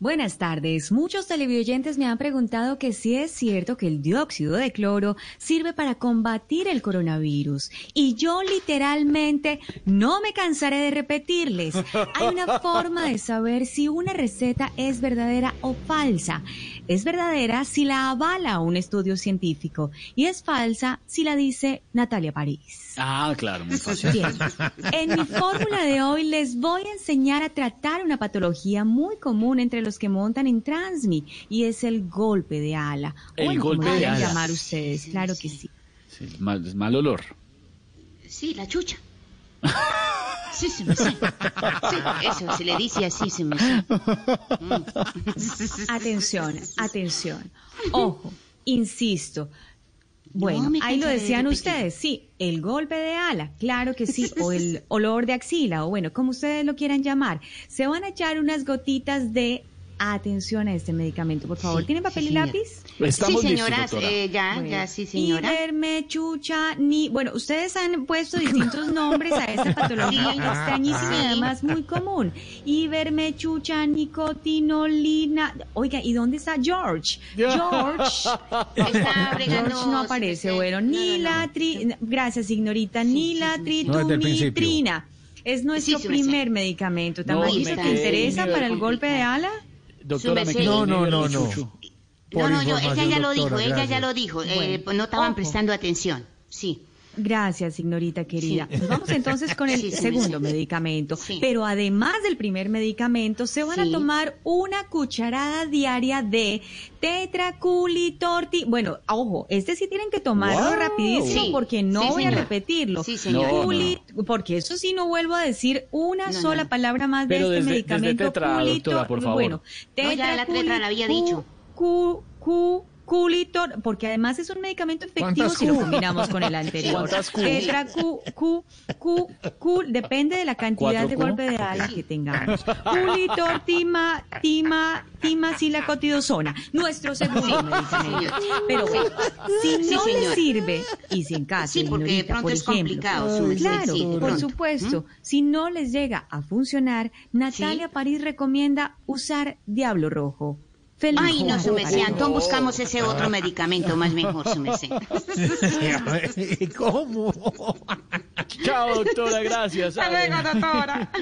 Buenas tardes. Muchos televidentes me han preguntado que si es cierto que el dióxido de cloro sirve para combatir el coronavirus. Y yo literalmente no me cansaré de repetirles. Hay una forma de saber si una receta es verdadera o falsa. Es verdadera si la avala un estudio científico y es falsa si la dice Natalia París. Ah, claro, muy fácil. Bien. En mi fórmula de hoy les voy a enseñar a tratar una patología muy común entre los que montan en Transmi y es el golpe de ala. El Bueno, golpe como de quieran ala. llamar ustedes, claro que sí. Sí, mal, es mal olor. Sí, la chucha. Sí, se me sé. Sí, eso se le dice así, se me sé. Mm. Atención, atención. Ojo, insisto. Bueno, No ahí lo de decían ustedes, sí, el golpe de ala, claro que sí, o el olor de axila, o bueno, como ustedes lo quieran llamar. Se van a echar unas gotitas de atención a este medicamento, por favor. Sí, ¿Tienen papel sí, y lápiz? Estamos sí, listos, señora, doctora. eh, ya, Bueno, ya, sí, señora. Chucha, ni... Bueno, ustedes han puesto distintos nombres a esta patología Sí. extrañísima y Sí. además muy común. Iverme, chucha, nicotinolina... Oiga, ¿y dónde está George? George... Está. George no aparece. Bueno, No, no, ni no. la tri... Gracias, ignorita. Sí, Ni sí, la. No, trinitrina. Es nuestro primer medicamento. No, ¿Tampoco me te quedé interesa para el golpe de ala? Doctora, me No, no, no, no. No, no, yo, ella ya lo doctora, dijo, ella ya lo dijo. eh, Bueno, no estaban ojo. prestando atención. Sí. Gracias, ignorita querida. Sí. Nos vamos entonces con el Sí, segundo sí. medicamento. Sí. Pero además del primer medicamento, se van a tomar una cucharada diaria de tetraculitorti. Bueno, ojo, este sí tienen que tomarlo Wow. rapidísimo Sí. porque no Sí, voy a repetirlo. No, Culi- Porque eso sí no vuelvo a decir una No, sola no. palabra más de este desde- desde medicamento. tetra, doctora, por favor. Bueno, No, ya la tetra la había dicho. cu- cu- culitor, porque además es un medicamento efectivo ¿Cuántas si lo combinamos con el anterior. Tetra Q, Q, Q, Q, depende de la cantidad ¿Cuatro de golpe de ala que tengamos. Culitor, tima, tima, timacilacotidosona, nuestro segundo medicamento. Pero bueno, si Sí, no le señora. sirve, y si en caso, Sí, porque de pronto por es ejemplo, complicado, su Claro, sí, por pronto. supuesto. Si no les llega a funcionar, Natalia Sí. París recomienda usar Diablo Rojo. Feliz Ay, no, su merced. Entonces buscamos ese otro medicamento más mejor, su merced. ¿Cómo? Chao, doctora, gracias. doctora.